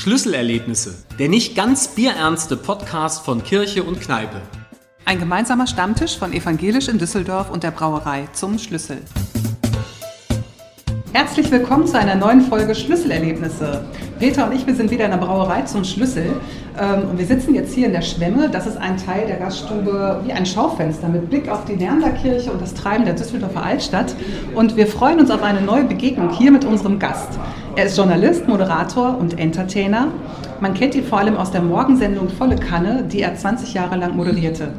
Schlüsselerlebnisse, der nicht ganz bierernste Podcast von Kirche und Kneipe. Ein gemeinsamer Stammtisch von Evangelisch in Düsseldorf und der Brauerei zum Schlüssel. Herzlich willkommen zu einer neuen Folge Schlüsselerlebnisse. Peter und ich, wir sind wieder in der Brauerei zum Schlüssel ähm, und wir sitzen jetzt hier in der Schwemme. Das ist ein Teil der Gaststube wie ein Schaufenster mit Blick auf die Neanderkirche und das Treiben der Düsseldorfer Altstadt. Und wir freuen uns auf eine neue Begegnung hier mit unserem Gast. Er ist Journalist, Moderator und Entertainer. Man kennt ihn vor allem aus der Morgensendung Volle Kanne, die er 20 Jahre lang moderierte.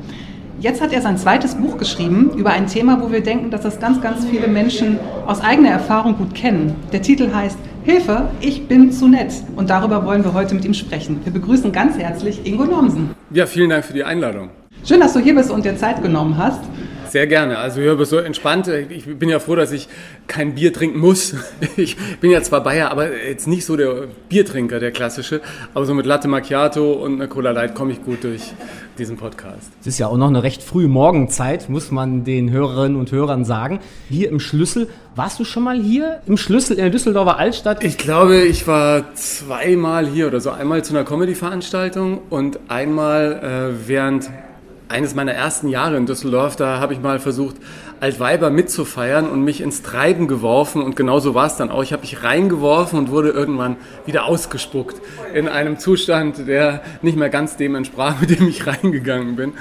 Jetzt hat er sein zweites Buch geschrieben über ein Thema, wo wir denken, dass das ganz, ganz viele Menschen aus eigener Erfahrung gut kennen. Der Titel heißt Hilfe, ich bin zu nett. Und darüber wollen wir heute mit ihm sprechen. Wir begrüßen ganz herzlich Ingo Nomsen. Ja, vielen Dank für die Einladung. Schön, dass du hier bist und dir Zeit genommen hast. Sehr gerne. Also ich so entspannt. Ich bin ja froh, dass ich kein Bier trinken muss. Ich bin ja zwar Bayer, aber jetzt nicht so der Biertrinker, der klassische. Aber so mit Latte Macchiato und einer Cola Light komme ich gut durch diesen Podcast. Es ist ja auch noch eine recht frühe Morgenzeit, muss man den Hörerinnen und Hörern sagen. Hier im Schlüssel, warst du schon mal hier im Schlüssel in der Düsseldorfer Altstadt? Ich glaube, ich war zweimal hier oder so. Einmal zu einer Comedy-Veranstaltung und einmal äh, während eines meiner ersten Jahre in Düsseldorf, da habe ich mal versucht, Altweiber mitzufeiern und mich ins Treiben geworfen und genauso war es dann auch. Ich habe mich reingeworfen und wurde irgendwann wieder ausgespuckt in einem Zustand, der nicht mehr ganz dem entsprach, mit dem ich reingegangen bin.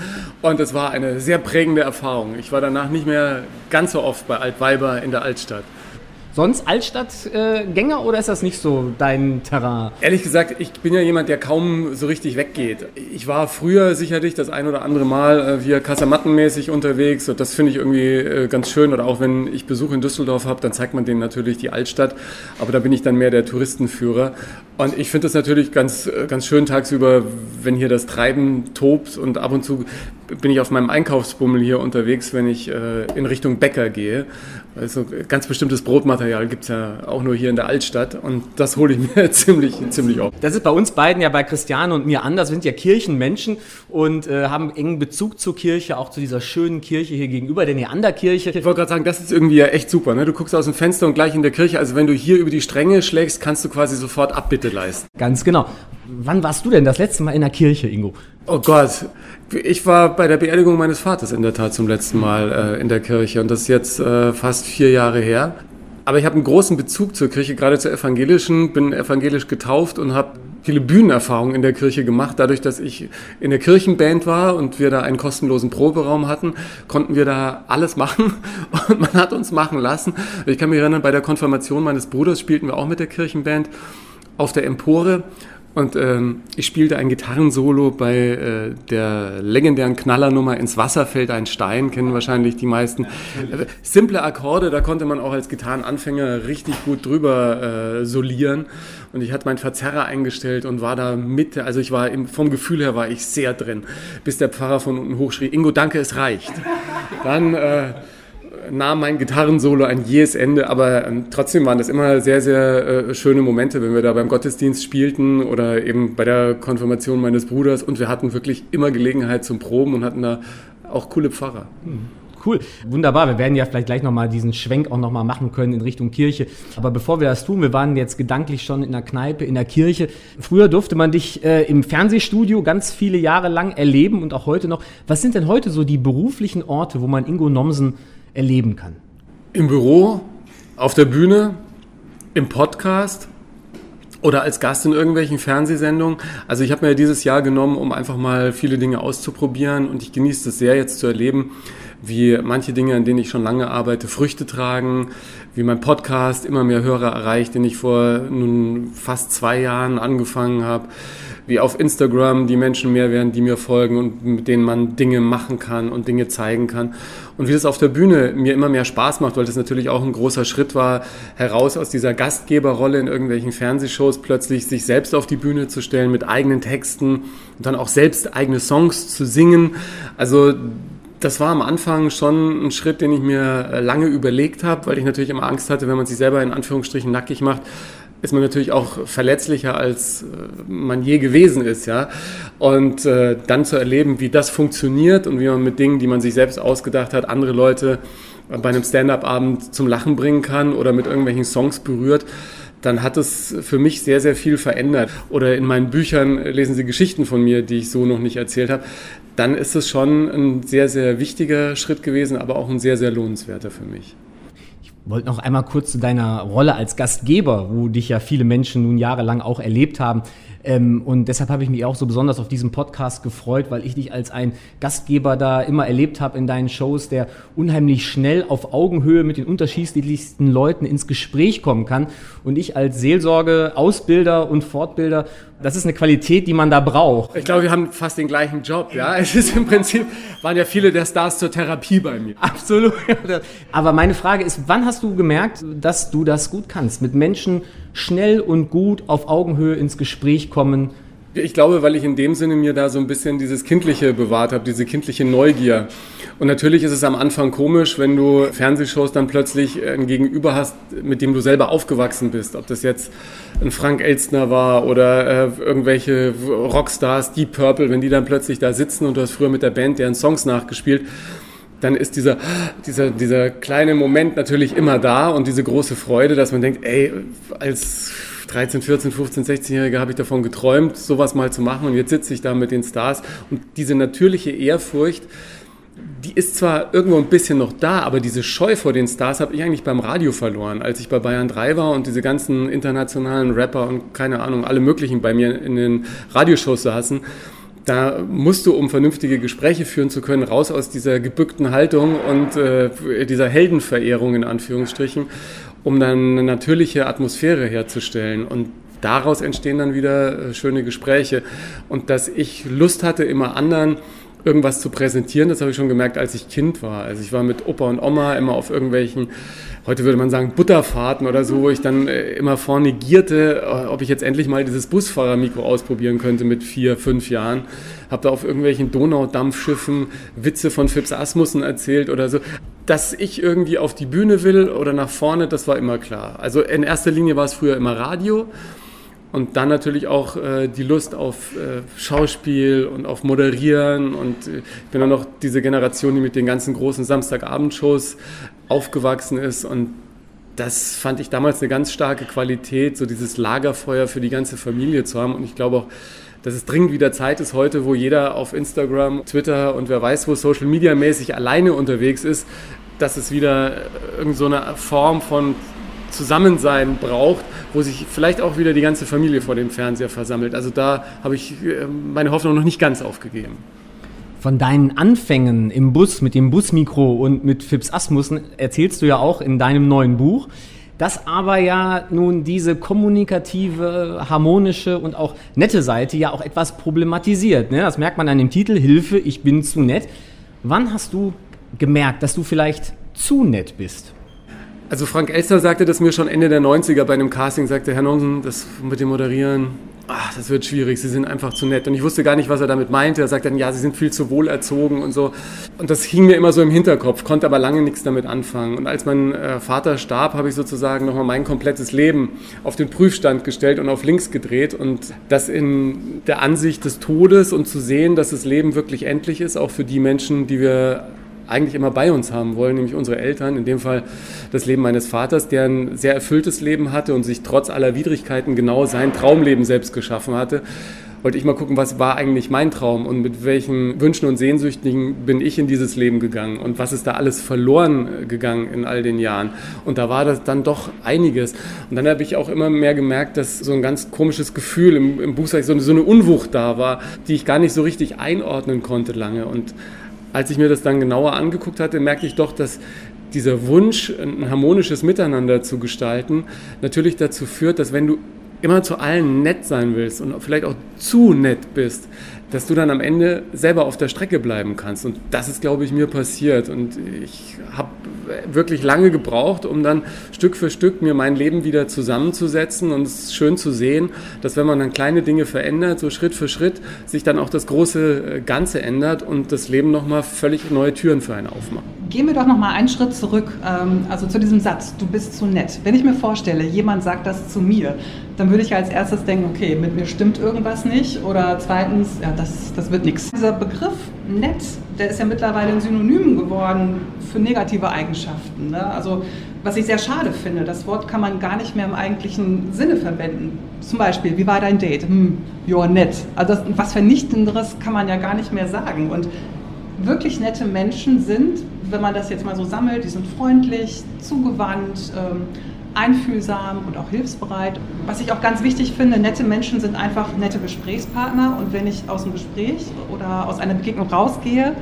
Und es war eine sehr prägende Erfahrung. Ich war danach nicht mehr ganz so oft bei Altweiber in der Altstadt. Sonst Altstadtgänger äh, oder ist das nicht so dein Terrain? Ehrlich gesagt, ich bin ja jemand, der kaum so richtig weggeht. Ich war früher sicherlich das ein oder andere Mal äh, hier Kasamattenmäßig unterwegs und das finde ich irgendwie äh, ganz schön. Oder auch wenn ich Besuch in Düsseldorf habe, dann zeigt man denen natürlich die Altstadt. Aber da bin ich dann mehr der Touristenführer. Und ich finde es natürlich ganz, äh, ganz schön tagsüber, wenn hier das Treiben tobt und ab und zu bin ich auf meinem Einkaufsbummel hier unterwegs, wenn ich äh, in Richtung Bäcker gehe. Also ganz bestimmtes Brotmaterial gibt es ja auch nur hier in der Altstadt und das hole ich mir ziemlich, ziemlich auf. Das ist bei uns beiden ja bei Christiane und mir anders. Wir sind ja Kirchenmenschen und äh, haben engen Bezug zur Kirche, auch zu dieser schönen Kirche hier gegenüber, der Neanderkirche. Ich wollte gerade sagen, das ist irgendwie ja echt super. Ne? Du guckst aus dem Fenster und gleich in der Kirche. Also wenn du hier über die Stränge schlägst, kannst du quasi sofort Abbitte leisten. Ganz genau. Wann warst du denn das letzte Mal in der Kirche, Ingo? Oh Gott, ich war bei der Beerdigung meines Vaters in der Tat zum letzten Mal äh, in der Kirche und das ist jetzt äh, fast vier Jahre her. Aber ich habe einen großen Bezug zur Kirche, gerade zur evangelischen, bin evangelisch getauft und habe viele Bühnenerfahrungen in der Kirche gemacht. Dadurch, dass ich in der Kirchenband war und wir da einen kostenlosen Proberaum hatten, konnten wir da alles machen und man hat uns machen lassen. Ich kann mich erinnern, bei der Konfirmation meines Bruders spielten wir auch mit der Kirchenband auf der Empore und ähm, ich spielte ein Gitarrensolo bei äh, der legendären Knallernummer Ins Wasser fällt ein Stein, kennen wahrscheinlich die meisten. Äh, simple Akkorde, da konnte man auch als Gitarrenanfänger richtig gut drüber äh, solieren. Und ich hatte meinen Verzerrer eingestellt und war da mit, also ich war im, vom Gefühl her war ich sehr drin, bis der Pfarrer von unten hochschrie, Ingo, danke, es reicht. Dann... Äh, nahm mein Gitarrensolo ein jähes Ende, aber ähm, trotzdem waren das immer sehr, sehr äh, schöne Momente, wenn wir da beim Gottesdienst spielten oder eben bei der Konfirmation meines Bruders und wir hatten wirklich immer Gelegenheit zum Proben und hatten da auch coole Pfarrer. Hm. Cool, wunderbar. Wir werden ja vielleicht gleich nochmal diesen Schwenk auch nochmal machen können in Richtung Kirche. Aber bevor wir das tun, wir waren jetzt gedanklich schon in der Kneipe, in der Kirche. Früher durfte man dich äh, im Fernsehstudio ganz viele Jahre lang erleben und auch heute noch. Was sind denn heute so die beruflichen Orte, wo man Ingo Nomsen erleben kann? Im Büro, auf der Bühne, im Podcast oder als Gast in irgendwelchen Fernsehsendungen. Also ich habe mir dieses Jahr genommen, um einfach mal viele Dinge auszuprobieren und ich genieße es sehr jetzt zu erleben, wie manche Dinge, an denen ich schon lange arbeite, Früchte tragen, wie mein Podcast immer mehr Hörer erreicht, den ich vor nun fast zwei Jahren angefangen habe, wie auf Instagram die Menschen mehr werden, die mir folgen und mit denen man Dinge machen kann und Dinge zeigen kann. Und wie das auf der Bühne mir immer mehr Spaß macht, weil das natürlich auch ein großer Schritt war, heraus aus dieser Gastgeberrolle in irgendwelchen Fernsehshows plötzlich sich selbst auf die Bühne zu stellen mit eigenen Texten und dann auch selbst eigene Songs zu singen. Also das war am Anfang schon ein Schritt, den ich mir lange überlegt habe, weil ich natürlich immer Angst hatte, wenn man sich selber in Anführungsstrichen nackig macht, ist man natürlich auch verletzlicher, als äh, man je gewesen ist, ja. Und äh, dann zu erleben, wie das funktioniert und wie man mit Dingen, die man sich selbst ausgedacht hat, andere Leute bei einem Stand-up-Abend zum Lachen bringen kann oder mit irgendwelchen Songs berührt, dann hat es für mich sehr, sehr viel verändert. Oder in meinen Büchern lesen Sie Geschichten von mir, die ich so noch nicht erzählt habe. Dann ist es schon ein sehr, sehr wichtiger Schritt gewesen, aber auch ein sehr, sehr lohnenswerter für mich wollte noch einmal kurz zu deiner Rolle als Gastgeber, wo dich ja viele Menschen nun jahrelang auch erlebt haben. Ähm, und deshalb habe ich mich auch so besonders auf diesen Podcast gefreut, weil ich dich als ein Gastgeber da immer erlebt habe in deinen Shows, der unheimlich schnell auf Augenhöhe mit den unterschiedlichsten Leuten ins Gespräch kommen kann. Und ich als Seelsorge, Ausbilder und Fortbilder das ist eine Qualität, die man da braucht. Ich glaube, wir haben fast den gleichen Job. Ja, es ist im Prinzip waren ja viele der Stars zur Therapie bei mir. Absolut. Aber meine Frage ist, wann hast du gemerkt, dass du das gut kannst, mit Menschen schnell und gut auf Augenhöhe ins Gespräch kommen? Ich glaube, weil ich in dem Sinne mir da so ein bisschen dieses Kindliche bewahrt habe, diese kindliche Neugier. Und natürlich ist es am Anfang komisch, wenn du Fernsehshows dann plötzlich ein Gegenüber hast, mit dem du selber aufgewachsen bist. Ob das jetzt ein Frank Elstner war oder äh, irgendwelche Rockstars, Deep Purple, wenn die dann plötzlich da sitzen und du hast früher mit der Band deren Songs nachgespielt, dann ist dieser, dieser, dieser kleine Moment natürlich immer da und diese große Freude, dass man denkt, ey, als 13, 14, 15, 16-Jährige habe ich davon geträumt, sowas mal zu machen. Und jetzt sitze ich da mit den Stars. Und diese natürliche Ehrfurcht, die ist zwar irgendwo ein bisschen noch da, aber diese Scheu vor den Stars habe ich eigentlich beim Radio verloren, als ich bei Bayern 3 war und diese ganzen internationalen Rapper und keine Ahnung, alle möglichen bei mir in den Radioshows saßen. Da musst du, um vernünftige Gespräche führen zu können, raus aus dieser gebückten Haltung und äh, dieser Heldenverehrung in Anführungsstrichen um dann eine natürliche Atmosphäre herzustellen. Und daraus entstehen dann wieder äh, schöne Gespräche. Und dass ich Lust hatte, immer anderen irgendwas zu präsentieren, das habe ich schon gemerkt, als ich Kind war. Also ich war mit Opa und Oma immer auf irgendwelchen, heute würde man sagen, Butterfahrten oder so, wo ich dann äh, immer vorne gierte, äh, ob ich jetzt endlich mal dieses Busfahrermikro ausprobieren könnte mit vier, fünf Jahren. Habe da auf irgendwelchen Donaudampfschiffen Witze von Phipps Asmussen erzählt oder so dass ich irgendwie auf die Bühne will oder nach vorne, das war immer klar. Also in erster Linie war es früher immer Radio und dann natürlich auch äh, die Lust auf äh, Schauspiel und auf Moderieren und äh, ich bin dann noch diese Generation, die mit den ganzen großen Samstagabendshows aufgewachsen ist und das fand ich damals eine ganz starke Qualität, so dieses Lagerfeuer für die ganze Familie zu haben und ich glaube auch, dass es dringend wieder Zeit ist heute, wo jeder auf Instagram, Twitter und wer weiß wo Social Media mäßig alleine unterwegs ist, dass es wieder irgendeine so Form von Zusammensein braucht, wo sich vielleicht auch wieder die ganze Familie vor dem Fernseher versammelt. Also da habe ich äh, meine Hoffnung noch nicht ganz aufgegeben. Von deinen Anfängen im Bus mit dem Busmikro und mit Fips Asmussen erzählst du ja auch in deinem neuen Buch dass aber ja nun diese kommunikative, harmonische und auch nette Seite ja auch etwas problematisiert. Ne? Das merkt man an dem Titel Hilfe, ich bin zu nett. Wann hast du gemerkt, dass du vielleicht zu nett bist? Also Frank Elster sagte das mir schon Ende der 90er bei einem Casting, sagte Herr Nonsen, das mit dem Moderieren, ach, das wird schwierig, Sie sind einfach zu nett. Und ich wusste gar nicht, was er damit meinte. Er sagte dann, ja, Sie sind viel zu wohlerzogen und so. Und das hing mir immer so im Hinterkopf, konnte aber lange nichts damit anfangen. Und als mein äh, Vater starb, habe ich sozusagen nochmal mein komplettes Leben auf den Prüfstand gestellt und auf links gedreht. Und das in der Ansicht des Todes und zu sehen, dass das Leben wirklich endlich ist, auch für die Menschen, die wir eigentlich immer bei uns haben wollen, nämlich unsere Eltern, in dem Fall das Leben meines Vaters, der ein sehr erfülltes Leben hatte und sich trotz aller Widrigkeiten genau sein Traumleben selbst geschaffen hatte wollte ich mal gucken, was war eigentlich mein Traum und mit welchen Wünschen und Sehnsüchtigen bin ich in dieses Leben gegangen und was ist da alles verloren gegangen in all den Jahren. Und da war das dann doch einiges. Und dann habe ich auch immer mehr gemerkt, dass so ein ganz komisches Gefühl im, im Buch, so so eine Unwucht da war, die ich gar nicht so richtig einordnen konnte lange. Und als ich mir das dann genauer angeguckt hatte, merkte ich doch, dass dieser Wunsch, ein harmonisches Miteinander zu gestalten, natürlich dazu führt, dass wenn du immer zu allen nett sein willst und vielleicht auch zu nett bist, dass du dann am Ende selber auf der Strecke bleiben kannst. Und das ist, glaube ich, mir passiert. Und ich habe wirklich lange gebraucht, um dann Stück für Stück mir mein Leben wieder zusammenzusetzen. Und es ist schön zu sehen, dass wenn man dann kleine Dinge verändert, so Schritt für Schritt, sich dann auch das große äh, Ganze ändert und das Leben nochmal völlig neue Türen für einen aufmacht. Gehen wir doch nochmal einen Schritt zurück, ähm, also zu diesem Satz, du bist zu nett. Wenn ich mir vorstelle, jemand sagt das zu mir, dann würde ich als erstes denken, okay, mit mir stimmt irgendwas nicht. Oder zweitens, ja, das, das wird nichts. Dieser Begriff nett, der ist ja mittlerweile ein Synonym geworden für negative Eigenschaften. Ne? Also was ich sehr schade finde. Das Wort kann man gar nicht mehr im eigentlichen Sinne verwenden. Zum Beispiel, wie war dein Date? Hm, you're nett. Also das, was Vernichtenderes kann man ja gar nicht mehr sagen. Und wirklich nette Menschen sind, wenn man das jetzt mal so sammelt, die sind freundlich, zugewandt, ähm, einfühlsam und auch hilfsbereit. Was ich auch ganz wichtig finde, nette Menschen sind einfach nette Gesprächspartner und wenn ich aus einem Gespräch oder aus einer Begegnung rausgehe,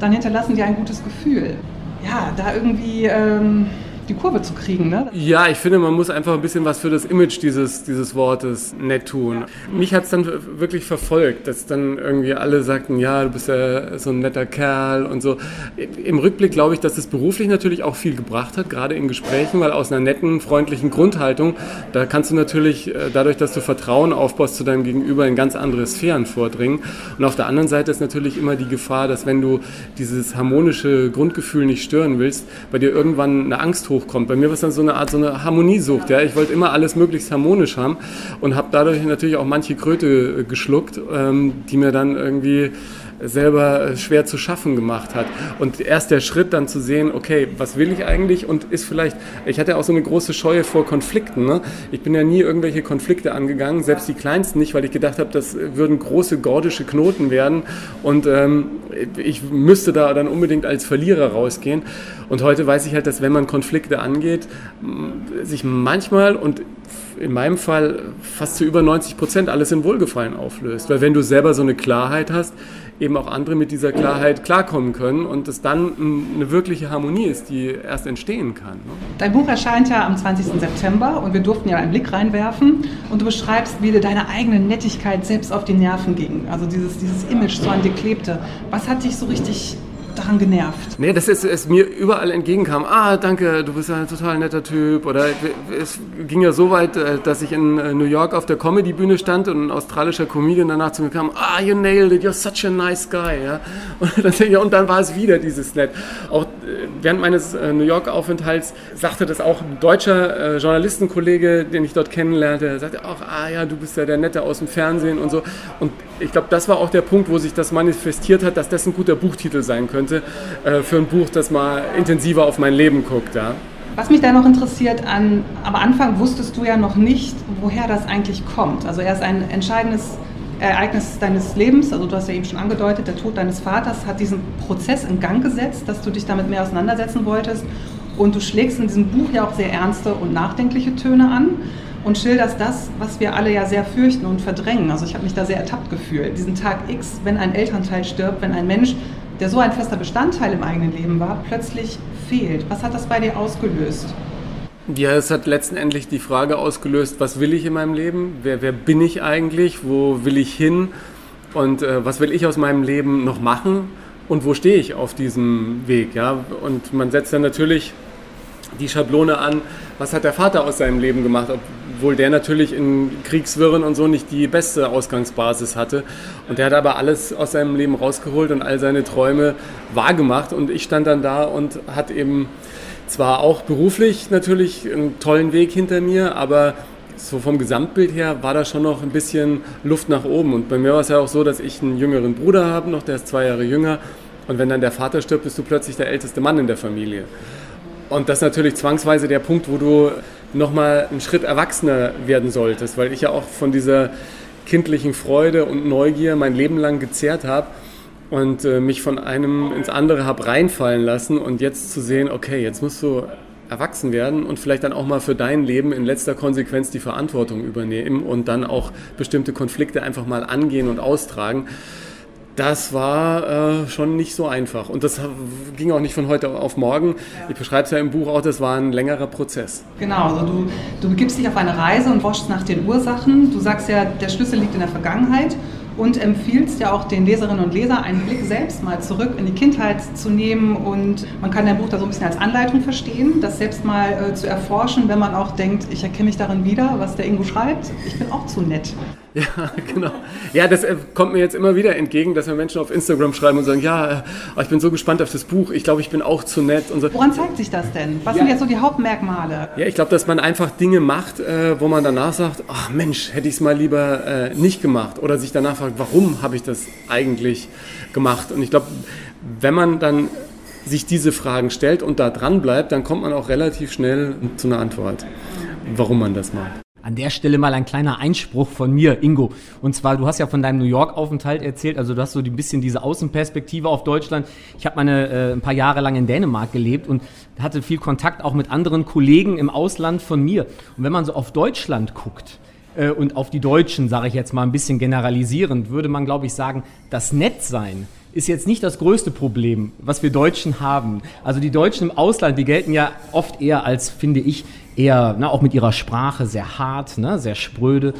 dann hinterlassen die ein gutes Gefühl. Ja, da irgendwie... Ähm, die Kurve zu kriegen. Ne? Ja, ich finde, man muss einfach ein bisschen was für das Image dieses, dieses Wortes nett tun. Ja. Mich hat es dann wirklich verfolgt, dass dann irgendwie alle sagten, ja, du bist ja so ein netter Kerl und so. Im Rückblick glaube ich, dass es beruflich natürlich auch viel gebracht hat, gerade in Gesprächen, weil aus einer netten, freundlichen Grundhaltung, da kannst du natürlich äh, dadurch, dass du Vertrauen aufbaust zu deinem Gegenüber, in ganz andere Sphären vordringen. Und auf der anderen Seite ist natürlich immer die Gefahr, dass wenn du dieses harmonische Grundgefühl nicht stören willst, bei dir irgendwann eine Angst hoch hochkommt. Bei mir war es dann so eine Art so eine Harmoniesucht. Ja? Ich wollte immer alles möglichst harmonisch haben und habe dadurch natürlich auch manche Kröte äh, geschluckt, ähm, die mir dann irgendwie selber äh, schwer zu schaffen gemacht hat. Und erst der Schritt dann zu sehen, okay, was will ich eigentlich und ist vielleicht, ich hatte auch so eine große Scheue vor Konflikten. Ne? Ich bin ja nie irgendwelche Konflikte angegangen, selbst die kleinsten nicht, weil ich gedacht habe, das würden große gordische Knoten werden und ähm, ich müsste da dann unbedingt als Verlierer rausgehen. Und heute weiß ich halt, dass wenn man Konflikte angeht, sich manchmal und in meinem Fall fast zu über 90 Prozent alles in Wohlgefallen auflöst. Weil wenn du selber so eine Klarheit hast, eben auch andere mit dieser Klarheit klarkommen können und es dann eine wirkliche Harmonie ist, die erst entstehen kann. Ne? Dein Buch erscheint ja am 20. September und wir durften ja einen Blick reinwerfen und du beschreibst, wie dir deine eigene Nettigkeit selbst auf die Nerven ging. Also dieses, dieses Image so an dir klebte. Was hat dich so richtig daran genervt? Nee, dass es, es, mir überall entgegenkam. Ah, danke, du bist ein total netter Typ. Oder es ging ja so weit, äh, dass ich in äh, New York auf der Comedy-Bühne stand und ein australischer Comedian danach zu mir kam, ah, you nailed it, you're such a nice guy. Ja? Und, dann, ich, und dann war es wieder dieses Nett. Auch äh, während meines New York-Aufenthalts sagte das auch ein deutscher Journalistenkollege, den ich dort kennenlernte, sagte auch, ah ja, du bist ja der Nette aus dem Fernsehen und so. Und ich glaube, das war auch der Punkt, wo sich das manifestiert hat, dass das ein guter Buchtitel sein könnte äh, für ein Buch, das mal intensiver auf mein Leben guckt. Ja. Was mich da noch interessiert, an, am Anfang wusstest du ja noch nicht, woher das eigentlich kommt. Also erst ein entscheidendes Ereignis deines Lebens, also du hast ja eben schon angedeutet, der Tod deines Vaters hat diesen Prozess in Gang gesetzt, dass du dich damit mehr auseinandersetzen wolltest. Und du schlägst in diesem Buch ja auch sehr ernste und nachdenkliche Töne an und schilderst das, was wir alle ja sehr fürchten und verdrängen. Also ich habe mich da sehr ertappt gefühlt. Diesen Tag X, wenn ein Elternteil stirbt, wenn ein Mensch, der so ein fester Bestandteil im eigenen Leben war, plötzlich fehlt. Was hat das bei dir ausgelöst? Ja, es hat letztendlich die Frage ausgelöst, was will ich in meinem Leben? Wer, wer bin ich eigentlich? Wo will ich hin? Und äh, was will ich aus meinem Leben noch machen? Und wo stehe ich auf diesem Weg? Ja? Und man setzt dann natürlich die Schablone an, was hat der Vater aus seinem Leben gemacht, obwohl der natürlich in Kriegswirren und so nicht die beste Ausgangsbasis hatte. Und der hat aber alles aus seinem Leben rausgeholt und all seine Träume wahrgemacht. Und ich stand dann da und hat eben zwar auch beruflich natürlich einen tollen Weg hinter mir, aber so vom Gesamtbild her war da schon noch ein bisschen Luft nach oben. Und bei mir war es ja auch so, dass ich einen jüngeren Bruder habe, noch der ist zwei Jahre jünger. Und wenn dann der Vater stirbt, bist du plötzlich der älteste Mann in der Familie. Und das ist natürlich zwangsweise der Punkt, wo du nochmal einen Schritt erwachsener werden solltest, weil ich ja auch von dieser kindlichen Freude und Neugier mein Leben lang gezehrt habe und äh, mich von einem ins andere habe reinfallen lassen und jetzt zu sehen, okay, jetzt musst du erwachsen werden und vielleicht dann auch mal für dein Leben in letzter Konsequenz die Verantwortung übernehmen und dann auch bestimmte Konflikte einfach mal angehen und austragen das war äh, schon nicht so einfach. Und das ging auch nicht von heute auf morgen. Ich beschreibe es ja im Buch auch, das war ein längerer Prozess. Genau, also du, du begibst dich auf eine Reise und forschst nach den Ursachen. Du sagst ja, der Schlüssel liegt in der Vergangenheit und empfiehlst ja auch den Leserinnen und Lesern, einen Blick selbst mal zurück in die Kindheit zu nehmen und man kann dein Buch da so ein bisschen als Anleitung verstehen, das selbst mal äh, zu erforschen, wenn man auch denkt, ich erkenne mich darin wieder, was der Ingo schreibt, ich bin auch zu nett. Ja, genau. Ja, das äh, kommt mir jetzt immer wieder entgegen, dass mir Menschen auf Instagram schreiben und sagen, ja, äh, ich bin so gespannt auf das Buch, ich glaube, ich bin auch zu nett und so. Woran zeigt sich das denn? Was ja. sind jetzt so die Hauptmerkmale? Ja, ich glaube, dass man einfach Dinge macht, äh, wo man danach sagt, ach Mensch, hätte ich es mal lieber nicht gemacht oder sich danach fragt, warum habe ich das eigentlich gemacht? Und ich glaube, wenn man dann sich diese Fragen stellt und da dran bleibt, dann kommt man auch relativ schnell zu einer Antwort, warum man das macht. An der Stelle mal ein kleiner Einspruch von mir, Ingo. Und zwar, du hast ja von deinem New York-Aufenthalt erzählt, also du hast so ein bisschen diese Außenperspektive auf Deutschland. Ich habe meine äh, ein paar Jahre lang in Dänemark gelebt und hatte viel Kontakt auch mit anderen Kollegen im Ausland von mir. Und wenn man so auf Deutschland guckt, äh, und auf die Deutschen, sage ich jetzt mal ein bisschen generalisierend, würde man, glaube ich, sagen, das Nettsein ist jetzt nicht das größte Problem, was wir Deutschen haben. Also die Deutschen im Ausland, die gelten ja oft eher als, finde ich, eher, ne, auch mit ihrer Sprache sehr hart, ne, sehr spröde.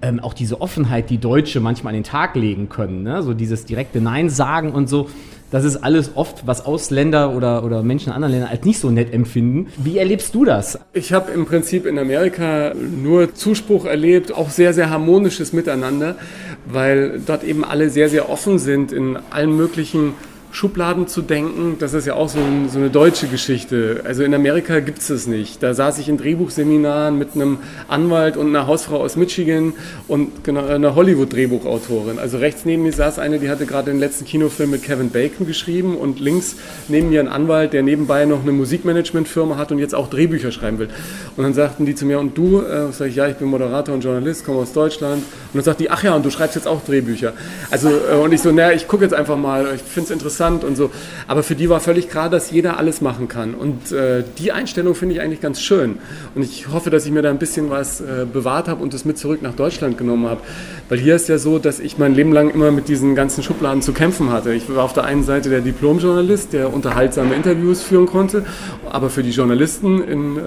Ähm, auch diese Offenheit, die Deutsche manchmal an den Tag legen können, ne, so dieses direkte Nein sagen und so. Das ist alles oft, was Ausländer oder, oder Menschen in anderen Ländern als nicht so nett empfinden. Wie erlebst du das? Ich habe im Prinzip in Amerika nur Zuspruch erlebt, auch sehr, sehr harmonisches Miteinander, weil dort eben alle sehr, sehr offen sind in allen möglichen Schubladen zu denken, das ist ja auch so, ein, so eine deutsche Geschichte. Also in Amerika gibt es das nicht. Da saß ich in Drehbuchseminaren mit einem Anwalt und einer Hausfrau aus Michigan und genau, einer Hollywood-Drehbuchautorin. Also rechts neben mir saß eine, die hatte gerade den letzten Kinofilm mit Kevin Bacon geschrieben und links neben mir ein Anwalt, der nebenbei noch eine Musikmanagementfirma hat und jetzt auch Drehbücher schreiben will. Und dann sagten die zu mir, und du? Äh, sag ich, ja, ich bin Moderator und Journalist, komme aus Deutschland. Und dann sagt die, ach ja, und du schreibst jetzt auch Drehbücher. Also, äh, und ich so, naja, ich gucke jetzt einfach mal, ich finde es interessant interessant und so. Aber für die war völlig klar, dass jeder alles machen kann. Und äh, die Einstellung finde ich eigentlich ganz schön. Und ich hoffe, dass ich mir da ein bisschen was äh, bewahrt habe und das mit zurück nach Deutschland genommen habe. Weil hier ist ja so, dass ich mein Leben lang immer mit diesen ganzen Schubladen zu kämpfen hatte. Ich war auf der einen Seite der Diplomjournalist, der unterhaltsame Interviews führen konnte, aber für die Journalisten in äh,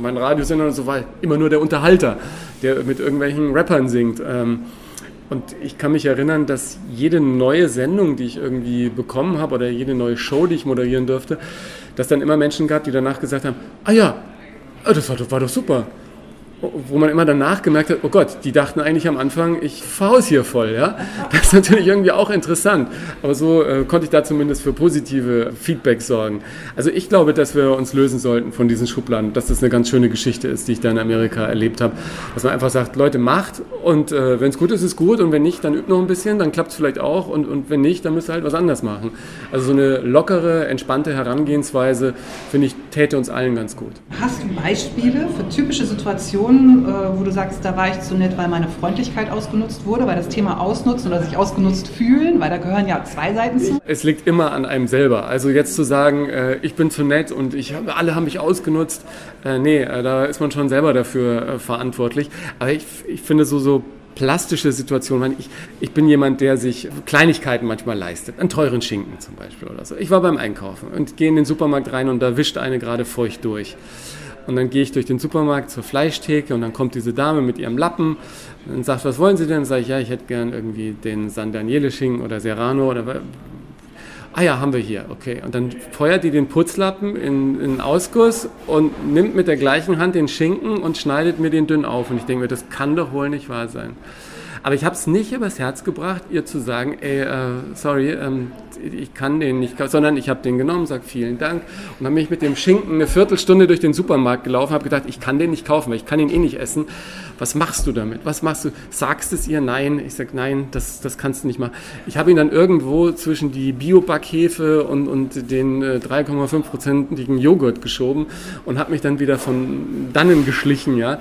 meinen Radiosendern und so war immer nur der Unterhalter, der mit irgendwelchen Rappern singt. Ähm, und ich kann mich erinnern, dass jede neue Sendung, die ich irgendwie bekommen habe oder jede neue Show, die ich moderieren durfte, dass dann immer Menschen gab, die danach gesagt haben, ah ja, ah, das war, das war doch super wo man immer danach gemerkt hat, oh Gott, die dachten eigentlich am Anfang, ich faus hier voll, ja. Das ist natürlich irgendwie auch interessant. Aber so äh, konnte ich da zumindest für positive Feedback sorgen. Also ich glaube, dass wir uns lösen sollten von diesen Schubladen, dass das eine ganz schöne Geschichte ist, die ich da in Amerika erlebt habe. Dass man einfach sagt, Leute, macht und äh, wenn es gut ist, ist gut und wenn nicht, dann übt noch ein bisschen, dann klappt es vielleicht auch und, und wenn nicht, dann müsst ihr halt was anders machen. Also so eine lockere, entspannte Herangehensweise, finde ich, täte uns allen ganz gut. Hast du Beispiele für typische Situationen, Situationen, äh, wo du sagst, da war ich zu nett, weil meine Freundlichkeit ausgenutzt wurde, weil das Thema ausnutzen oder sich ausgenutzt fühlen, weil da gehören ja zwei Seiten zu? Es liegt immer an einem selber. Also jetzt zu sagen, äh, ich bin zu nett und ich, alle haben mich ausgenutzt, äh, nee, äh, da ist man schon selber dafür äh, verantwortlich. Aber ich, ich finde so, so plastische Situationen. Ich, ich bin jemand, der sich Kleinigkeiten manchmal leistet. Einen teuren Schinken zum Beispiel oder so. Ich war beim Einkaufen und gehe in den Supermarkt rein und da wischt eine gerade feucht durch. Und dann gehe ich durch den Supermarkt zur Fleischtheke und dann kommt diese Dame mit ihrem Lappen und sagt, was wollen Sie denn? Sage ich, ja, ich hätte gern irgendwie den San Daniele Schinken oder Serrano oder Ah ja, haben wir hier, okay. Und dann feuert die den Putzlappen in, in Ausguss und nimmt mit der gleichen Hand den Schinken und schneidet mir den dünn auf. Und ich denke mir, das kann doch wohl nicht wahr sein. Aber ich habe es nicht übers Herz gebracht, ihr zu sagen, ey, äh, sorry, ähm, ich kann den nicht, sondern ich habe den genommen, sage vielen Dank und dann bin ich mit dem Schinken eine Viertelstunde durch den Supermarkt gelaufen, habe gedacht, ich kann den nicht kaufen, weil ich kann ihn eh nicht essen. Was machst du damit? Was machst du? Sagst es ihr? Nein. Ich sage, nein, das, das kannst du nicht machen. Ich habe ihn dann irgendwo zwischen die Biobackefe und, und den äh, 3,5-prozentigen Joghurt geschoben und habe mich dann wieder von dannen geschlichen, ja.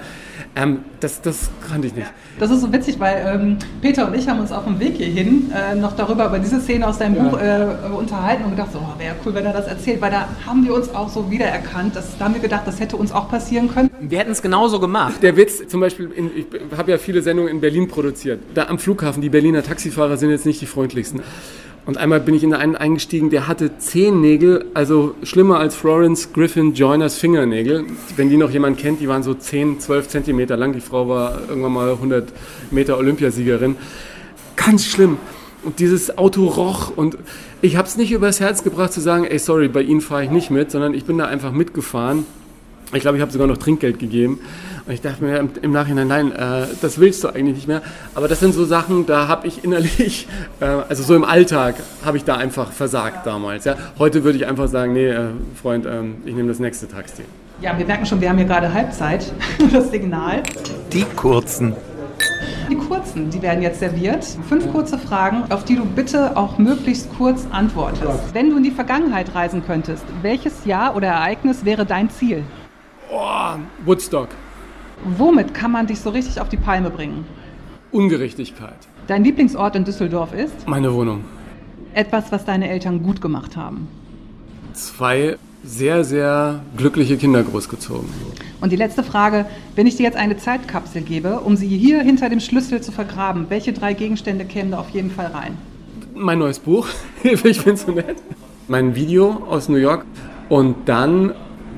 Ähm, das, das konnte ich nicht. Das ist so witzig, weil ähm, Peter und ich haben uns auf dem Weg hierhin äh, noch darüber, über diese Szene aus deinem ja. Buch äh, unterhalten und gedacht, so, oh, wäre cool, wenn er das erzählt, weil da haben wir uns auch so wiedererkannt. Das, da haben wir gedacht, das hätte uns auch passieren können. Wir hätten es genauso gemacht. Der Witz, zum Beispiel, in, ich habe ja viele Sendungen in Berlin produziert. Da am Flughafen, die Berliner Taxifahrer sind jetzt nicht die freundlichsten. Und einmal bin ich in einen eingestiegen, der hatte zehn Nägel, also schlimmer als Florence Griffin Joyners Fingernägel. Wenn die noch jemand kennt, die waren so 10, 12 Zentimeter lang. Die Frau war irgendwann mal 100 Meter Olympiasiegerin. Ganz schlimm. Und dieses Auto roch und ich habe es nicht übers Herz gebracht zu sagen, ey, sorry, bei Ihnen fahre ich nicht mit, sondern ich bin da einfach mitgefahren. Ich glaube, ich habe sogar noch Trinkgeld gegeben. Und ich dachte mir im, Nachhinein, nein, äh, das willst du eigentlich nicht mehr. Aber das sind so Sachen, da habe ich innerlich, äh, also so im Alltag, habe ich da einfach versagt damals. Ja? Heute würde ich einfach sagen, nee, äh, Freund, ähm, ich nehme das nächste Taxi. Ja, wir merken schon, wir haben hier gerade Halbzeit, das Signal. Die kurzen. Die kurzen. Die werden jetzt serviert. Fünf kurze Fragen, auf die du bitte auch möglichst kurz antwortest. Wenn du in die Vergangenheit reisen könntest, welches Jahr oder Ereignis wäre dein Ziel? Oh, Woodstock. Womit kann man dich so richtig auf die Palme bringen? Ungerechtigkeit. Dein Lieblingsort in Düsseldorf ist? Meine Wohnung. Etwas, was deine Eltern gut gemacht haben. Zwei sehr, sehr glückliche Kinder großgezogen. Und die letzte Frage, wenn ich dir jetzt eine Zeitkapsel gebe, um sie hier hinter dem Schlüssel zu vergraben, welche drei Gegenstände kämen da auf jeden Fall rein? Mein neues Buch, ich es so nett. Mein Video aus New York und dann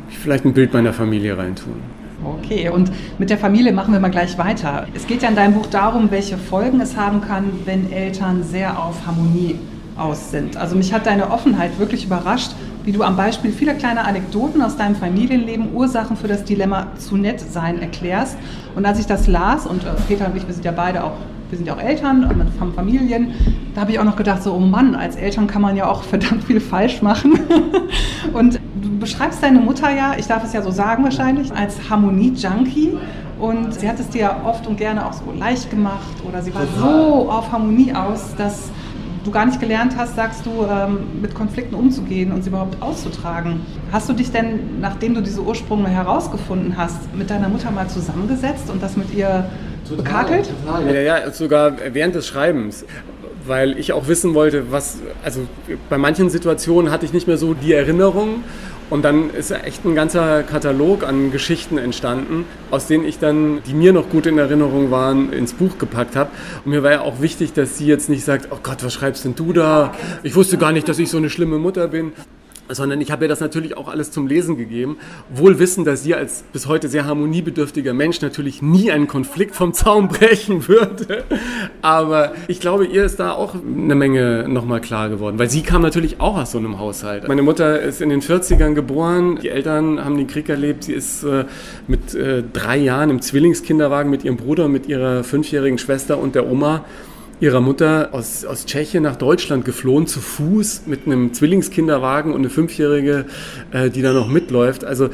vielleicht ein Bild meiner Familie reintun. Okay, und mit der Familie machen wir mal gleich weiter. Es geht ja in deinem Buch darum, welche Folgen es haben kann, wenn Eltern sehr auf Harmonie aus sind. Also mich hat deine Offenheit wirklich überrascht, wie du am Beispiel vieler kleiner Anekdoten aus deinem Familienleben Ursachen für das Dilemma zu nett sein erklärst. Und als ich das las, und äh, Peter und ich, wir sind ja beide auch, wir sind ja auch Eltern, haben Familien, da habe ich auch noch gedacht, so, oh Mann, als Eltern kann man ja auch verdammt viel falsch machen. und du beschreibst deine Mutter ja, ich darf es ja so sagen wahrscheinlich, als Harmonie-Junkie. Und sie hat es dir oft und gerne auch so leicht gemacht oder sie war so auf Harmonie aus, dass du gar nicht gelernt hast, sagst du, ähm, mit Konflikten umzugehen und sie überhaupt auszutragen. Hast du dich denn, nachdem du diese Ursprünge herausgefunden hast, mit deiner Mutter mal zusammengesetzt und das mit ihr total, bekakelt? Total. Ja, ja, sogar während des Schreibens weil ich auch wissen wollte, was, also bei manchen Situationen hatte ich nicht mehr so die Erinnerung und dann ist echt ein ganzer Katalog an Geschichten entstanden, aus denen ich dann, die mir noch gut in Erinnerung waren, ins Buch gepackt habe. Und mir war ja auch wichtig, dass sie jetzt nicht sagt, oh Gott, was schreibst denn du da? Ich wusste gar nicht, dass ich so eine schlimme Mutter bin sondern ich habe ihr das natürlich auch alles zum Lesen gegeben, wohl wissen, dass sie als bis heute sehr harmoniebedürftiger Mensch natürlich nie einen Konflikt vom Zaun brechen würde. Aber ich glaube, ihr ist da auch eine Menge nochmal klar geworden, weil sie kam natürlich auch aus so einem Haushalt. Meine Mutter ist in den 40ern geboren, die Eltern haben den Krieg erlebt, sie ist äh, mit äh, drei Jahren im Zwillingskinderwagen mit ihrem Bruder, mit ihrer fünfjährigen Schwester und der Oma ihrer Mutter aus, aus Tschechien nach Deutschland geflohen, zu Fuß mit einem Zwillingskinderwagen und eine Fünfjährige, äh, die da noch mitläuft. Also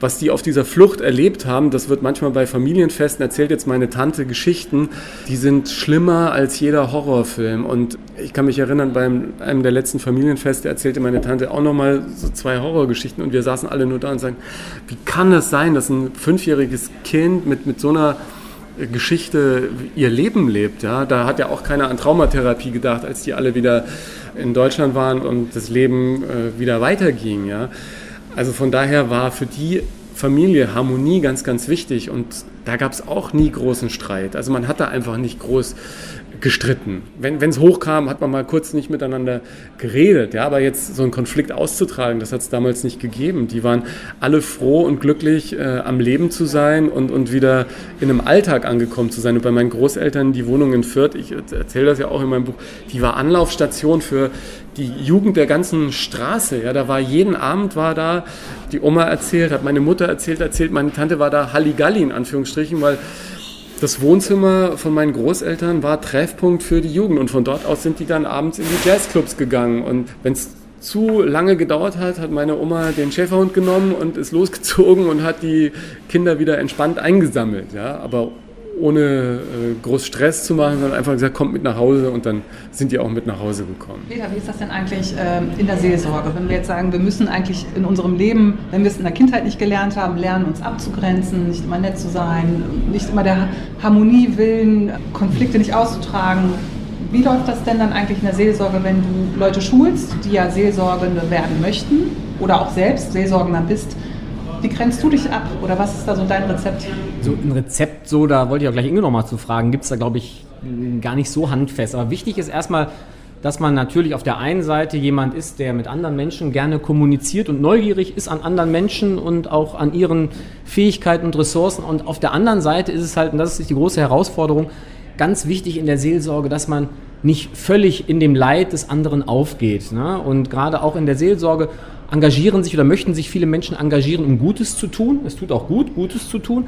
was die auf dieser Flucht erlebt haben, das wird manchmal bei Familienfesten erzählt jetzt meine Tante Geschichten, die sind schlimmer als jeder Horrorfilm. Und ich kann mich erinnern, bei einem der letzten Familienfeste erzählte meine Tante auch nochmal so zwei Horrorgeschichten und wir saßen alle nur da und sagen, wie kann das sein, dass ein fünfjähriges Kind mit, mit so einer Geschichte ihr Leben lebt. Ja? Da hat ja auch keiner an Traumatherapie gedacht, als die alle wieder in Deutschland waren und das Leben äh, wieder weiterging. Ja? Also von daher war für die Familie Harmonie ganz, ganz wichtig und da gab es auch nie großen Streit. Also man hat da einfach nicht groß gestritten. Wenn es hochkam, hat man mal kurz nicht miteinander geredet. Ja, aber jetzt so einen Konflikt auszutragen, das hat es damals nicht gegeben. Die waren alle froh und glücklich, äh, am Leben zu sein und, und wieder in einem Alltag angekommen zu sein. Und bei meinen Großeltern, die Wohnung in Fürth, ich erzähle das ja auch in meinem Buch, die war Anlaufstation für die Jugend der ganzen Straße. Ja, da war jeden Abend war da, die Oma erzählt, hat meine Mutter erzählt, erzählt, meine Tante war da Halligalli in Anführungsstrichen, weil das Wohnzimmer von meinen Großeltern war Treffpunkt für die Jugend und von dort aus sind die dann abends in die Jazzclubs gegangen. Und wenn es zu lange gedauert hat, hat meine Oma den Schäferhund genommen und ist losgezogen und hat die Kinder wieder entspannt eingesammelt. Ja? Aber ohne äh, groß Stress zu machen, sondern einfach gesagt, kommt mit nach Hause und dann sind die auch mit nach Hause gekommen. Peter, wie ist das denn eigentlich äh, in der Seelsorge? Wenn wir jetzt sagen, wir müssen eigentlich in unserem Leben, wenn wir es in der Kindheit nicht gelernt haben, lernen, uns abzugrenzen, nicht immer nett zu sein, nicht immer der Harmonie willen, Konflikte nicht auszutragen. Wie läuft das denn dann eigentlich in der Seelsorge, wenn du Leute schulst, die ja Seelsorgende werden möchten oder auch selbst Seelsorgender bist? Wie grenzt du dich ab oder was ist da so dein Rezept? So ein Rezept, so, da wollte ich auch gleich Inge nochmal zu fragen, gibt es da, glaube ich, gar nicht so handfest. Aber wichtig ist erstmal, dass man natürlich auf der einen Seite jemand ist, der mit anderen Menschen gerne kommuniziert und neugierig ist an anderen Menschen und auch an ihren Fähigkeiten und Ressourcen. Und auf der anderen Seite ist es halt, und das ist die große Herausforderung, ganz wichtig in der Seelsorge, dass man nicht völlig in dem Leid des anderen aufgeht. Ne? Und gerade auch in der Seelsorge engagieren sich oder möchten sich viele Menschen engagieren, um Gutes zu tun. Es tut auch gut, Gutes zu tun.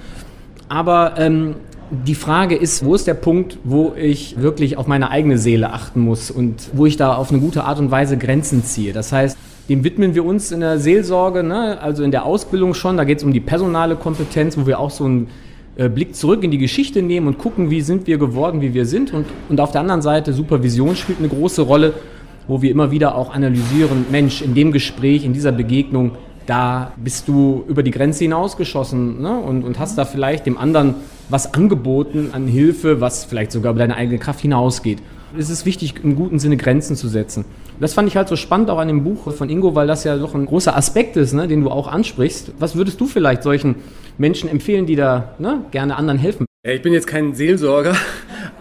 Aber ähm, die Frage ist, wo ist der Punkt, wo ich wirklich auf meine eigene Seele achten muss und wo ich da auf eine gute Art und Weise Grenzen ziehe. Das heißt, dem widmen wir uns in der Seelsorge, ne? also in der Ausbildung schon. Da geht es um die personale Kompetenz, wo wir auch so ein äh, Blick zurück in die Geschichte nehmen und gucken, wie sind wir geworden, wie wir sind. Und, und auf der anderen Seite, Supervision spielt eine große Rolle, wo wir immer wieder auch analysieren, Mensch, in dem Gespräch, in dieser Begegnung, da bist du über die Grenze hinausgeschossen ne? und, und hast da vielleicht dem anderen was angeboten an Hilfe, was vielleicht sogar über deine eigene Kraft hinausgeht. Es ist wichtig, im guten Sinne Grenzen zu setzen. Das fand ich halt so spannend auch an dem Buch von Ingo, weil das ja doch ein großer Aspekt ist, ne, den du auch ansprichst. Was würdest du vielleicht solchen Menschen empfehlen, die da ne, gerne anderen helfen? Ich bin jetzt kein Seelsorger,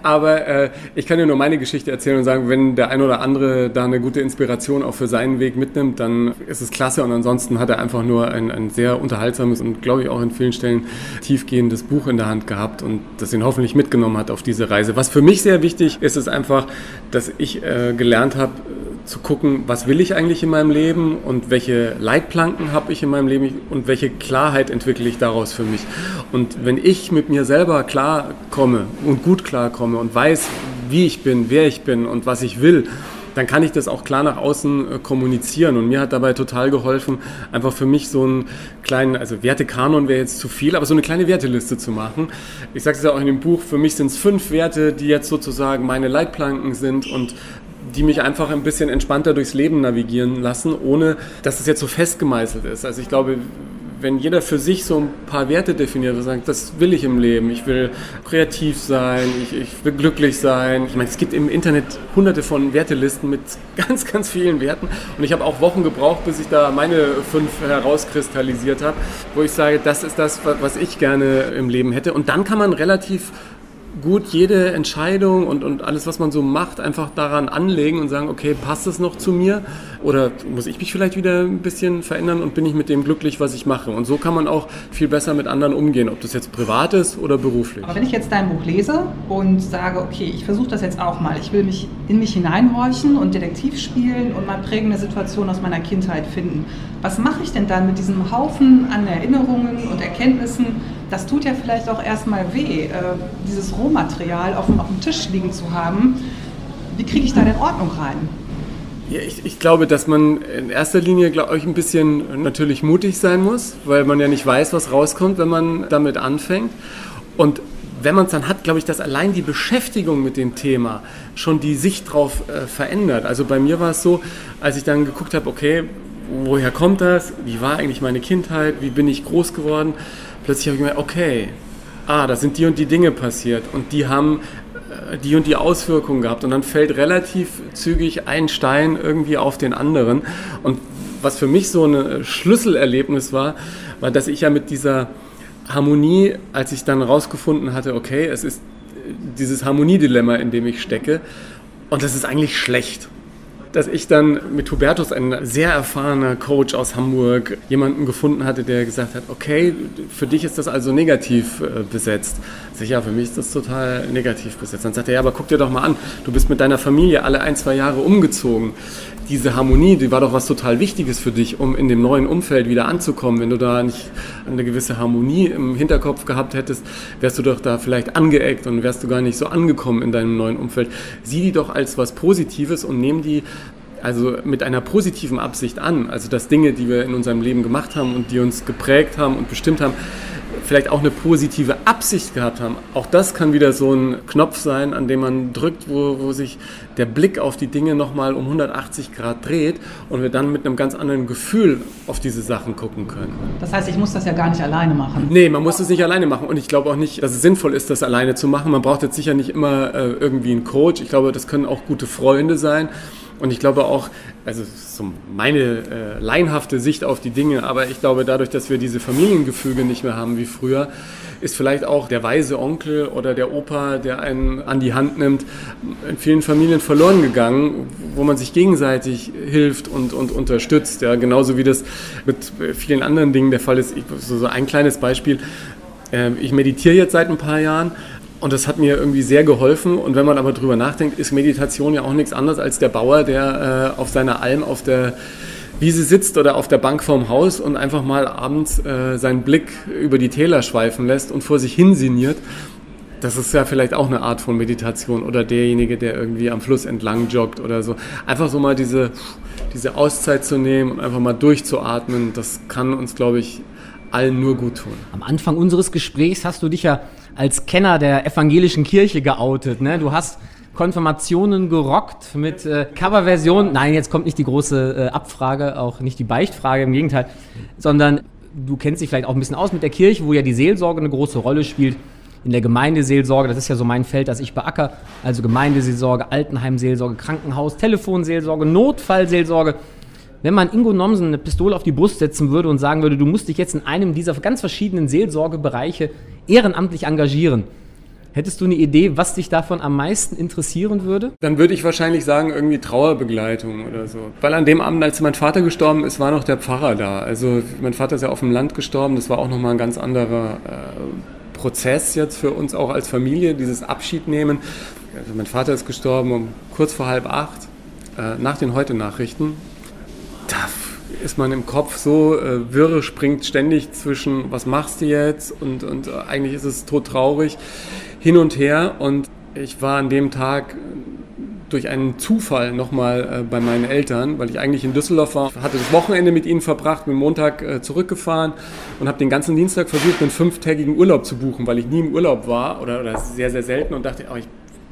aber äh, ich kann dir nur meine Geschichte erzählen und sagen, wenn der ein oder andere da eine gute Inspiration auch für seinen Weg mitnimmt, dann ist es klasse und ansonsten hat er einfach nur ein, ein sehr unterhaltsames und glaube ich auch in vielen Stellen tiefgehendes Buch in der Hand gehabt und das ihn hoffentlich mitgenommen hat auf diese Reise. Was für mich sehr wichtig ist, ist einfach, dass ich äh, gelernt habe, zu gucken, was will ich eigentlich in meinem Leben und welche Leitplanken habe ich in meinem Leben und welche Klarheit entwickle ich daraus für mich. Und wenn ich mit mir selber klarkomme und gut klarkomme und weiß, wie ich bin, wer ich bin und was ich will, dann kann ich das auch klar nach außen äh, kommunizieren. Und mir hat dabei total geholfen, einfach für mich so einen kleinen, also Wertekanon wäre jetzt zu viel, aber so eine kleine Werteliste zu machen. Ich sage es ja auch in dem Buch, für mich sind es fünf Werte, die jetzt sozusagen meine Leitplanken sind und die mich einfach ein bisschen entspannter durchs Leben navigieren lassen, ohne dass es jetzt so festgemeißelt ist. Also ich glaube, wenn jeder für sich so ein paar Werte definiert und sagt, das will ich im Leben, ich will kreativ sein, ich, ich, will glücklich sein. Ich meine, es gibt im Internet hunderte von Wertelisten mit ganz, ganz vielen Werten und ich habe auch Wochen gebraucht, bis ich da meine fünf herauskristallisiert habe, wo ich sage, das ist das, was ich gerne im Leben hätte. Und dann kann man relativ gut jede Entscheidung und, und alles, was man so macht, einfach daran anlegen und sagen, okay, passt das noch zu mir? Oder muss ich mich vielleicht wieder ein bisschen verändern und bin ich mit dem glücklich, was ich mache? Und so kann man auch viel besser mit anderen umgehen, ob das jetzt privat ist oder beruflich. Aber wenn ich jetzt dein Buch lese und sage, okay, ich versuche das jetzt auch mal, ich will mich in mich hineinhorchen und Detektiv spielen und mal prägende Situationen aus meiner Kindheit finden, was mache ich denn dann mit diesem Haufen an Erinnerungen und Erkenntnissen? Das tut ja vielleicht auch erstmal weh, äh, dieses Rohmaterial auf dem, auf dem Tisch liegen zu haben. Wie kriege ich da denn Ordnung rein? Ja, ich, ich, glaube, dass man in erster Linie, glaube ich, ein bisschen natürlich mutig sein muss, weil man ja nicht weiß, was rauskommt, wenn man damit anfängt. Und wenn man es dann hat, glaube ich, dass allein die Beschäftigung mit dem Thema schon die Sicht darauf äh, verändert. Also bei mir war es so, als ich dann geguckt habe, okay, woher kommt das? Wie war eigentlich meine Kindheit? Wie bin ich groß geworden? Plötzlich habe ich gemerkt, okay, ah, da sind die und die Dinge passiert und die haben äh, die und die Auswirkungen gehabt. Und dann fällt relativ zügig ein Stein irgendwie auf den anderen. Und was für mich so ein Schlüsselerlebnis war, war, dass ich ja mit dieser Harmonie, als ich dann rausgefunden hatte, okay, es ist dieses Harmoniedilemma, in dem ich stecke und das ist eigentlich schlecht dass ich dann mit Hubertus, ein sehr erfahrener Coach aus Hamburg, jemanden gefunden hatte, der gesagt hat, okay, für dich ist das also negativ äh, besetzt. Sicher, für mich ist das total negativ besetzt. Dann sagt er, ja, aber guck dir doch mal an, du bist mit deiner Familie alle ein, zwei Jahre umgezogen. Diese Harmonie, die war doch was total Wichtiges für dich, um in dem neuen Umfeld wieder anzukommen. Wenn du da nicht eine gewisse Harmonie im Hinterkopf gehabt hättest, wärst du doch da vielleicht angeeckt und wärst du gar nicht so angekommen in deinem neuen Umfeld. Sieh die doch als was Positives und nimm die also mit einer positiven Absicht an. Also dass Dinge, die wir in unserem Leben gemacht haben und die uns geprägt haben und bestimmt haben, vielleicht auch eine positive Absicht gehabt haben. Auch das kann wieder so ein Knopf sein, an dem man drückt, wo, wo sich der Blick auf die Dinge nochmal um 180 Grad dreht und wir dann mit einem ganz anderen Gefühl auf diese Sachen gucken können. Das heißt, ich muss das ja gar nicht alleine machen. Nee, man muss das nicht alleine machen und ich glaube auch nicht, dass es sinnvoll ist, das alleine zu machen. Man braucht jetzt sicher nicht immer äh, irgendwie einen Coach. Ich glaube, das können auch gute Freunde sein. Und ich glaube auch, also so meine äh, laienhafte Sicht auf die Dinge, aber ich glaube, dadurch, dass wir diese Familiengefüge nicht mehr haben wie früher, ist vielleicht auch der weise Onkel oder der Opa, der einen an die Hand nimmt, in vielen Familien verloren gegangen, wo man sich gegenseitig hilft und, und unterstützt. Ja, genauso wie das mit vielen anderen Dingen der Fall ist. Ich, so, so ein kleines Beispiel. Äh, ich meditiere jetzt seit ein paar Jahren und das hat mir irgendwie sehr geholfen. Und wenn man aber drüber nachdenkt, ist Meditation ja auch nichts anderes als der Bauer, der äh, auf seiner Alm auf der Wiese sitzt oder auf der Bank vorm Haus und einfach mal abends äh, seinen Blick über die Täler schweifen lässt und vor sich hin sinniert. Das ist ja vielleicht auch eine Art von Meditation oder derjenige, der irgendwie am Fluss entlang joggt oder so. Einfach so mal diese, diese Auszeit zu nehmen und einfach mal durchzuatmen, das kann uns, glaube ich, allen nur gut tun. Am Anfang unseres Gesprächs hast du dich ja als Kenner der evangelischen Kirche geoutet. Ne? Du hast Konfirmationen gerockt mit äh, Coverversion. Nein, jetzt kommt nicht die große äh, Abfrage, auch nicht die Beichtfrage, im Gegenteil, sondern du kennst dich vielleicht auch ein bisschen aus mit der Kirche, wo ja die Seelsorge eine große Rolle spielt. In der Gemeindeseelsorge, das ist ja so mein Feld, das ich beacker, also Gemeindeseelsorge, Altenheimseelsorge, Krankenhaus, Telefonseelsorge, Notfallseelsorge. Wenn man Ingo Nomsen eine Pistole auf die Brust setzen würde und sagen würde, du musst dich jetzt in einem dieser ganz verschiedenen Seelsorgebereiche ehrenamtlich engagieren, Hättest du eine Idee, was dich davon am meisten interessieren würde? Dann würde ich wahrscheinlich sagen, irgendwie Trauerbegleitung oder so. Weil an dem Abend, als mein Vater gestorben ist, war noch der Pfarrer da. Also mein Vater ist ja auf dem Land gestorben, das war auch nochmal ein ganz anderer äh, Prozess jetzt für uns auch als Familie, dieses Abschied nehmen. Also mein Vater ist gestorben um kurz vor halb acht, äh, nach den Heute-Nachrichten. Da ist man im Kopf so äh, wirre, springt ständig zwischen, was machst du jetzt? Und, und äh, eigentlich ist es todtraurig. Hin und her. Und ich war an dem Tag durch einen Zufall nochmal äh, bei meinen Eltern, weil ich eigentlich in Düsseldorf war, hatte das Wochenende mit ihnen verbracht, bin Montag äh, zurückgefahren und habe den ganzen Dienstag versucht, einen fünftägigen Urlaub zu buchen, weil ich nie im Urlaub war oder, oder sehr, sehr selten und dachte, oh, ich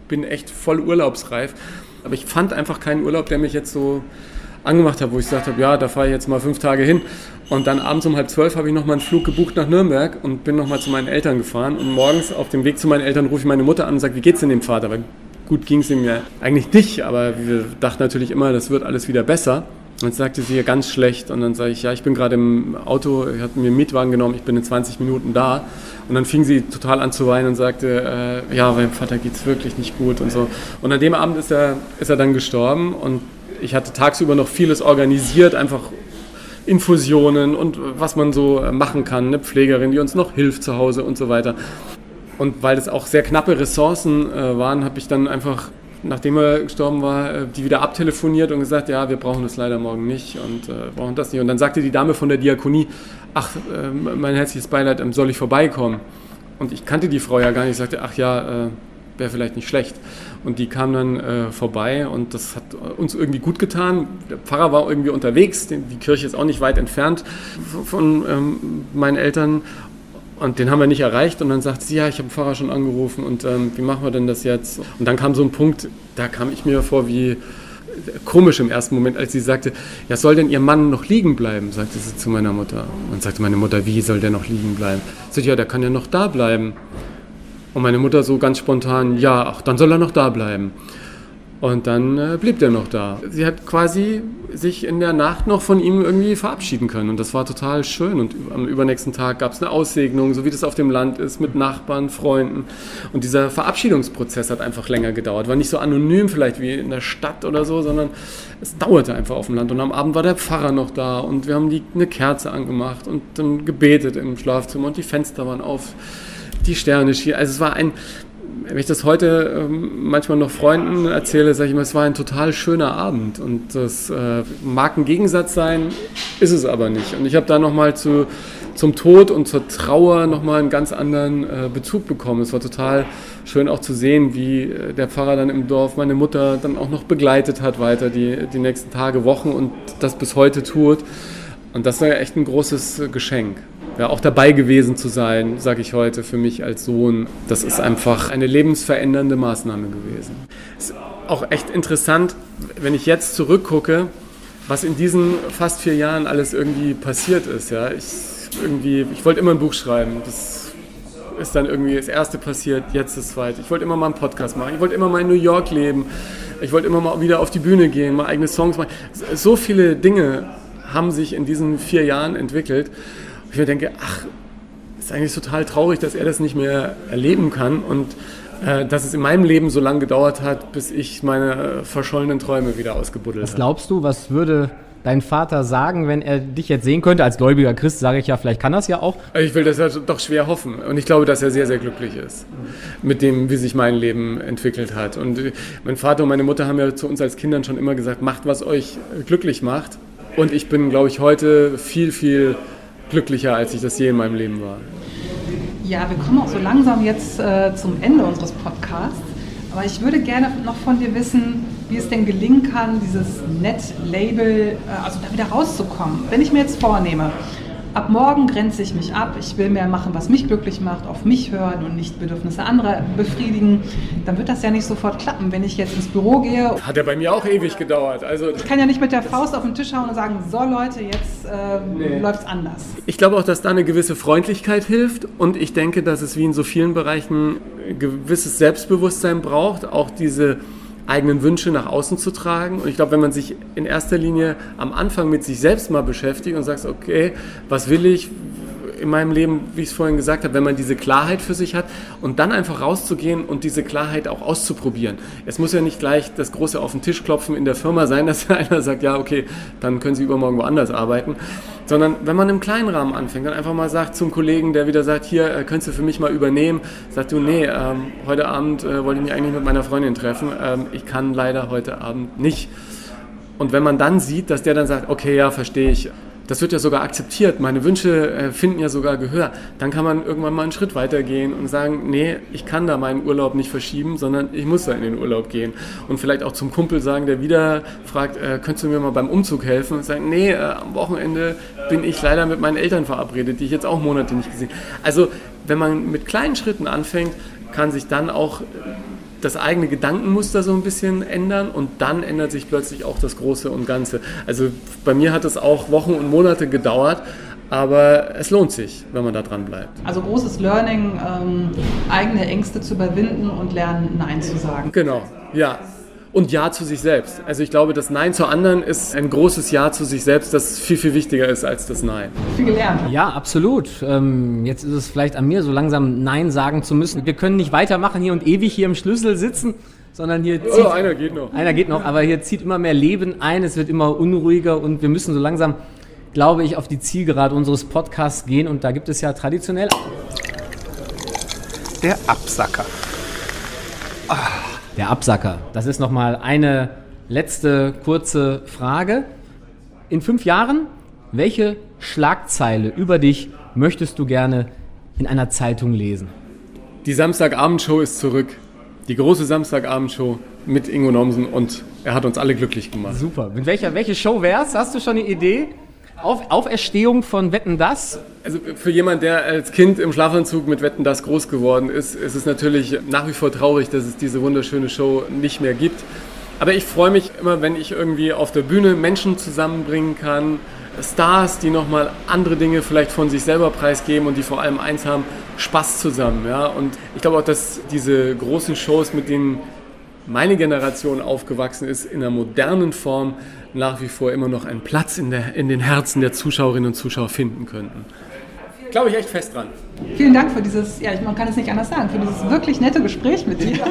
bin echt voll urlaubsreif. Aber ich fand einfach keinen Urlaub, der mich jetzt so angemacht habe, wo ich gesagt habe, ja, da fahre ich jetzt mal fünf Tage hin. Und dann abends um halb zwölf habe ich nochmal einen Flug gebucht nach Nürnberg und bin nochmal zu meinen Eltern gefahren. Und morgens auf dem Weg zu meinen Eltern rufe ich meine Mutter an und sage, wie geht's denn dem Vater? Weil gut ging es ihm ja eigentlich nicht, aber wir dachten natürlich immer, das wird alles wieder besser. Und sagte sie ja ganz schlecht und dann sage ich, ja, ich bin gerade im Auto, ich hatte mir einen Mietwagen genommen, ich bin in 20 Minuten da. Und dann fing sie total an zu weinen und sagte, äh, ja, meinem Vater geht es wirklich nicht gut und so. Und an dem Abend ist er, ist er dann gestorben und ich hatte tagsüber noch vieles organisiert, einfach Infusionen und was man so machen kann, eine Pflegerin, die uns noch hilft zu Hause und so weiter. Und weil es auch sehr knappe Ressourcen äh, waren, habe ich dann einfach, nachdem er gestorben war, äh, die wieder abtelefoniert und gesagt, ja, wir brauchen das leider morgen nicht und äh, brauchen das nicht. Und dann sagte die Dame von der Diakonie, ach, äh, mein herzliches Beileid, ähm, soll ich vorbeikommen? Und ich kannte die Frau ja gar nicht. Ich sagte, ach ja, äh, wäre vielleicht nicht schlecht. Und die kam dann äh, vorbei und das hat uns irgendwie gut getan. Der Pfarrer war irgendwie unterwegs, die Kirche ist auch nicht weit entfernt von ähm, meinen Eltern. Und den haben wir nicht erreicht und dann sagt sie, ja, ich habe den Pfarrer schon angerufen und ähm, wie machen wir denn das jetzt? Und dann kam so ein Punkt, da kam ich mir vor wie komisch im ersten Moment, als sie sagte, ja, soll denn ihr Mann noch liegen bleiben? sagte sie zu meiner Mutter. Und sagte meine Mutter, wie soll der noch liegen bleiben? Sie sagte, ja, der kann ja noch da bleiben. Und meine Mutter so ganz spontan, ja, ach, dann soll er noch da bleiben. Und dann äh, blieb der noch da. Sie hat quasi sich in der Nacht noch von ihm irgendwie verabschieden können. Und das war total schön. Und am übernächsten Tag gab es eine Aussegnung, so wie das auf dem Land ist, mit Nachbarn, Freunden. Und dieser Verabschiedungsprozess hat einfach länger gedauert. War nicht so anonym vielleicht wie in der Stadt oder so, sondern es dauerte einfach auf dem Land. Und am Abend war der Pfarrer noch da und wir haben die, eine Kerze angemacht und dann gebetet im Schlafzimmer und die Fenster waren auf die Sterne schienen. Also es war ein, wenn ich das heute ähm, manchmal noch Freunden erzähle, sage ich immer, es war ein total schöner Abend. Und das äh, mag ein Gegensatz sein, ist es aber nicht. Und ich habe da nochmal zu, zum Tod und zur Trauer nochmal einen ganz anderen äh, Bezug bekommen. Es war total schön auch zu sehen, wie äh, der Pfarrer dann im Dorf meine Mutter dann auch noch begleitet hat weiter die, die nächsten Tage, Wochen und das bis heute tut. Und das war echt ein großes Geschenk ja, auch dabei gewesen zu sein, sage ich heute für mich als Sohn, das ist einfach eine lebensverändernde Maßnahme gewesen. Es ist auch echt interessant, wenn ich jetzt zurückgucke, was in diesen fast vier Jahren alles irgendwie passiert ist. Ja, ich irgendwie, ich wollte immer ein Buch schreiben. Das ist dann irgendwie das erste passiert, jetzt das zweite. Ich wollte immer mal einen Podcast machen. Ich wollte immer mal in New York leben. Ich wollte immer mal wieder auf die Bühne gehen, mal eigene Songs machen. So viele Dinge haben sich in diesen vier Jahren entwickelt ich mir denke, ach, ist eigentlich total traurig, dass er das nicht mehr erleben kann und äh, dass es in meinem Leben so lange gedauert hat, bis ich meine äh, verschollenen Träume wieder ausgebuddelt habe. Was glaubst du, was würde dein Vater sagen, wenn er dich jetzt sehen könnte? Als gläubiger Christ sage ich ja, vielleicht kann das ja auch. Ich will das ja doch schwer hoffen. Und ich glaube, dass er sehr, sehr glücklich ist mit dem, wie sich mein Leben entwickelt hat. Und äh, mein Vater und meine Mutter haben ja zu uns als Kindern schon immer gesagt, macht, was euch glücklich macht. Und ich bin, glaube ich, heute viel, viel glücklicher, als ich das je in meinem Leben war. Ja, wir kommen auch so langsam jetzt äh, zum Ende unseres Podcasts. Aber ich würde gerne noch von dir wissen, wie es denn gelingen kann, dieses Net-Label, äh, also da wieder rauszukommen. Wenn ich mir jetzt vornehme, ab morgen grenze ich mich ab, ich will mehr machen, was mich glücklich macht, auf mich hören und nicht Bedürfnisse anderer befriedigen, dann wird das ja nicht sofort klappen. Wenn ich jetzt ins Büro gehe. Hat ja bei mir auch ewig gedauert. Also ich kann ja nicht mit der Faust auf den Tisch hauen und sagen, so Leute, jetzt äh, nee. läuft es anders. Ich glaube auch, dass da eine gewisse Freundlichkeit hilft und ich denke, dass es wie in so vielen Bereichen gewisses Selbstbewusstsein braucht, auch diese eigenen Wünsche nach außen zu tragen. Und ich glaube, wenn man sich in erster Linie am Anfang mit sich selbst mal beschäftigt und sagt, okay, was will ich, in meinem Leben, wie ich es vorhin gesagt habe, wenn man diese Klarheit für sich hat und dann einfach rauszugehen und diese Klarheit auch auszuprobieren. Es muss ja nicht gleich das große auf den Tisch klopfen in der Firma sein, dass einer sagt, ja, okay, dann können Sie übermorgen woanders arbeiten, sondern wenn man im kleinen Rahmen anfängt, dann einfach mal sagt zum Kollegen, der wieder sagt, hier, äh, könntest du für mich mal übernehmen, sagt du, nee, ähm, heute Abend äh, wollte ich mich eigentlich mit meiner Freundin treffen, ähm, ich kann leider heute Abend nicht. Und wenn man dann sieht, dass der dann sagt, okay, ja, verstehe ich, das wird ja sogar akzeptiert, meine Wünsche äh, finden ja sogar Gehör, dann kann man irgendwann mal einen Schritt weiter gehen und sagen, nee, ich kann da meinen Urlaub nicht verschieben, sondern ich muss da in den Urlaub gehen. Und vielleicht auch zum Kumpel sagen, der wieder fragt, äh, könntest du mir mal beim Umzug helfen? Und sagen, nee, äh, am Wochenende bin ich leider mit meinen Eltern verabredet, die ich jetzt auch Monate nicht gesehen habe. Also, wenn man mit kleinen Schritten anfängt, kann sich dann auch das eigene Gedankenmuster so ein bisschen ändern und dann ändert sich plötzlich auch das Große und Ganze. Also bei mir hat es auch Wochen und Monate gedauert, aber es lohnt sich, wenn man da dran bleibt. Also großes Learning, ähm, eigene Ängste zu überwinden und lernen, Nein zu sagen. Genau, ja und Ja zu sich selbst. Also ich glaube, das Nein zu anderen ist ein großes Ja zu sich selbst, das viel, viel wichtiger ist als das Nein. Viel gelernt. Ja, absolut. Ähm, jetzt ist es vielleicht an mir, so langsam Nein sagen zu müssen. Wir können nicht weitermachen hier und ewig hier im Schlüssel sitzen sondern hier oh, zieht, oh, einer geht noch. Einer geht noch, aber hier zieht immer mehr Leben ein, es wird immer unruhiger und wir müssen so langsam, glaube ich, auf die Zielgerade unseres Podcasts gehen und da gibt es ja traditionell der Absacker. Ah. Der Absacker. Das ist nochmal eine letzte kurze Frage. In fünf Jahren, welche Schlagzeile über dich möchtest du gerne in einer Zeitung lesen? Die Samstagabendshow ist zurück. Die große Samstagabendshow mit Ingo Nomsen und er hat uns alle glücklich gemacht. Super. Mit welcher, welche Show wär's? Hast du schon eine Idee? Auf, Auferstehung von Wetten das? Also für jemand, der als Kind im Schlafanzug mit Wetten das groß geworden ist, ist es natürlich nach wie vor traurig, dass es diese wunderschöne Show nicht mehr gibt. Aber ich freue mich immer, wenn ich irgendwie auf der Bühne Menschen zusammenbringen kann, Stars, die nochmal andere Dinge vielleicht von sich selber preisgeben und die vor allem eins haben, Spaß zusammen. Ja? Und ich glaube auch, dass diese großen Shows, mit denen meine Generation aufgewachsen ist, in einer modernen Form nach wie vor immer noch einen Platz in, der, in den Herzen der Zuschauerinnen und Zuschauer finden könnten. Glaube ich echt fest dran. Vielen Dank für dieses, ja, man kann es nicht anders sagen, für dieses wirklich nette Gespräch mit dir.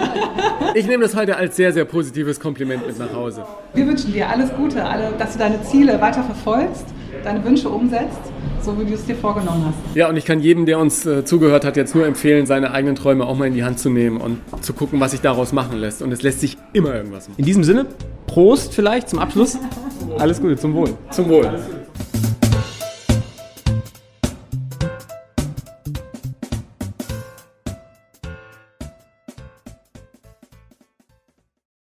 Ich nehme das heute als sehr, sehr positives Kompliment mit nach Hause. Wir wünschen dir alles Gute, alle, dass du deine Ziele weiter verfolgst, deine Wünsche umsetzt so wie du es dir vorgenommen hast. Ja, und ich kann jedem, der uns äh, zugehört hat, jetzt nur empfehlen, seine eigenen Träume auch mal in die Hand zu nehmen und zu gucken, was sich daraus machen lässt. Und es lässt sich immer irgendwas machen. In diesem Sinne, Prost vielleicht zum Abschluss. Alles Gute, zum Wohl. Zum Wohl.